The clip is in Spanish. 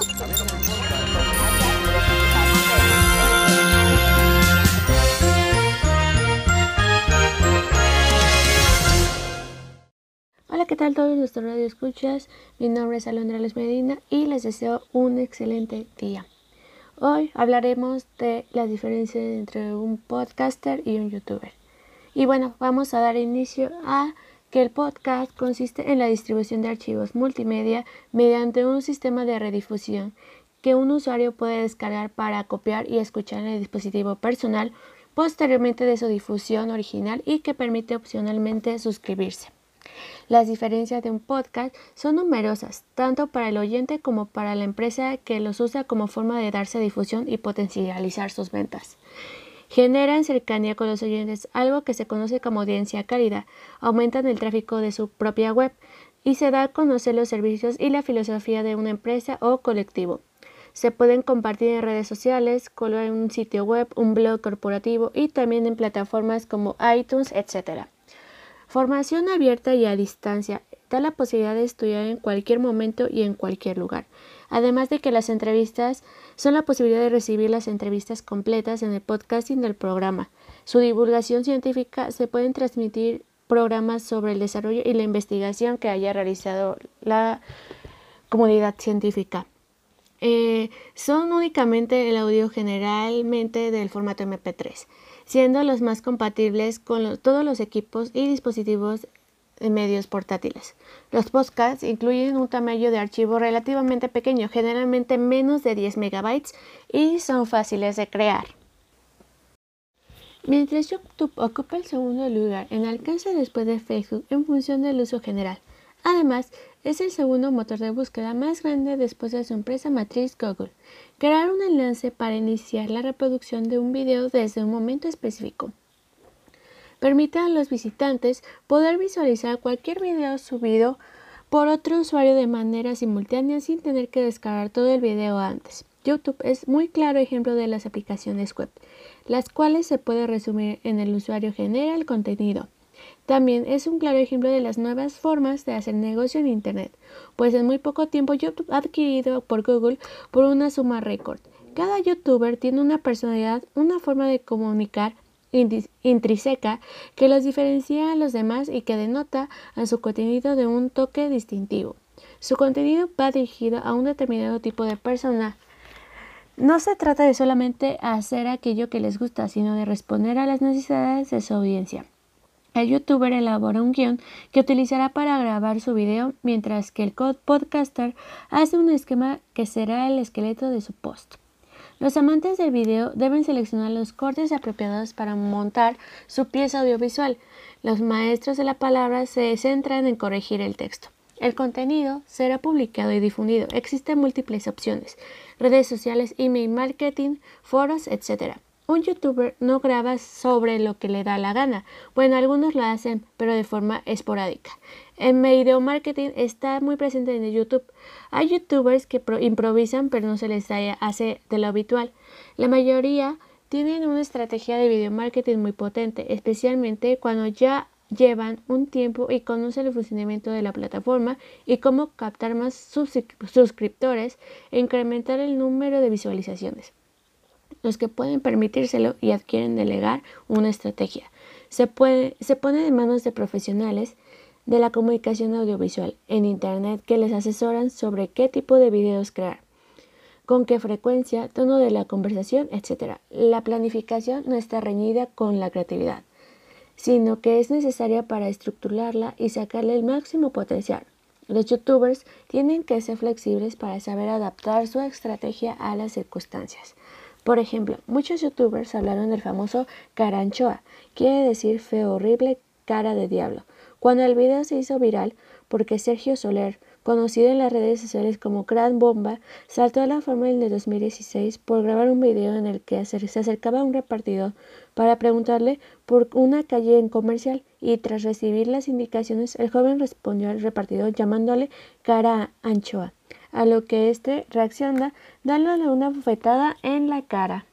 Hola, ¿qué tal todos nuestros radio escuchas? Mi nombre es Alondra Les Medina y les deseo un excelente día. Hoy hablaremos de las diferencias entre un podcaster y un youtuber. Y bueno, vamos a dar inicio a que el podcast consiste en la distribución de archivos multimedia mediante un sistema de redifusión que un usuario puede descargar para copiar y escuchar en el dispositivo personal posteriormente de su difusión original y que permite opcionalmente suscribirse. Las diferencias de un podcast son numerosas, tanto para el oyente como para la empresa que los usa como forma de darse difusión y potencializar sus ventas. Generan cercanía con los oyentes, algo que se conoce como audiencia cálida, aumentan el tráfico de su propia web y se da a conocer los servicios y la filosofía de una empresa o colectivo. Se pueden compartir en redes sociales, en un sitio web, un blog corporativo y también en plataformas como iTunes, etc. Formación abierta y a distancia da la posibilidad de estudiar en cualquier momento y en cualquier lugar. Además de que las entrevistas son la posibilidad de recibir las entrevistas completas en el podcasting del programa. Su divulgación científica se pueden transmitir programas sobre el desarrollo y la investigación que haya realizado la comunidad científica. Eh, son únicamente el audio generalmente del formato MP3 siendo los más compatibles con todos los equipos y dispositivos medios portátiles. Los podcasts incluyen un tamaño de archivo relativamente pequeño, generalmente menos de 10 megabytes, y son fáciles de crear. Mientras YouTube ocupa el segundo lugar en alcance después de Facebook en función del uso general. Además, es el segundo motor de búsqueda más grande después de su empresa matriz Google. Crear un enlace para iniciar la reproducción de un video desde un momento específico. Permite a los visitantes poder visualizar cualquier video subido por otro usuario de manera simultánea sin tener que descargar todo el video antes. YouTube es muy claro ejemplo de las aplicaciones web, las cuales se puede resumir en el usuario genera el contenido, también es un claro ejemplo de las nuevas formas de hacer negocio en Internet, pues en muy poco tiempo YouTube ha adquirido por Google por una suma récord. Cada youtuber tiene una personalidad, una forma de comunicar intrínseca que los diferencia a los demás y que denota a su contenido de un toque distintivo. Su contenido va dirigido a un determinado tipo de persona. No se trata de solamente hacer aquello que les gusta, sino de responder a las necesidades de su audiencia. El youtuber elabora un guion que utilizará para grabar su video, mientras que el podcaster hace un esquema que será el esqueleto de su post. Los amantes del video deben seleccionar los cortes apropiados para montar su pieza audiovisual. Los maestros de la palabra se centran en corregir el texto. El contenido será publicado y difundido. Existen múltiples opciones, redes sociales, email marketing, foros, etc. Un youtuber no graba sobre lo que le da la gana. Bueno, algunos lo hacen, pero de forma esporádica. El video marketing está muy presente en YouTube. Hay youtubers que improvisan, pero no se les hace de lo habitual. La mayoría tienen una estrategia de video marketing muy potente, especialmente cuando ya llevan un tiempo y conocen el funcionamiento de la plataforma y cómo captar más suscriptores e incrementar el número de visualizaciones los que pueden permitírselo y adquieren delegar una estrategia. Se, puede, se pone en manos de profesionales de la comunicación audiovisual en Internet que les asesoran sobre qué tipo de videos crear, con qué frecuencia, tono de la conversación, etc. La planificación no está reñida con la creatividad, sino que es necesaria para estructurarla y sacarle el máximo potencial. Los youtubers tienen que ser flexibles para saber adaptar su estrategia a las circunstancias. Por ejemplo, muchos youtubers hablaron del famoso caranchoa, quiere decir feo, horrible, cara de diablo, cuando el video se hizo viral porque Sergio Soler, conocido en las redes sociales como Gran Bomba, saltó a la fama en el 2016 por grabar un video en el que se acercaba a un repartidor para preguntarle por una calle en comercial y tras recibir las indicaciones el joven respondió al repartidor llamándole cara anchoa a lo que éste reacciona dándole una bofetada en la cara.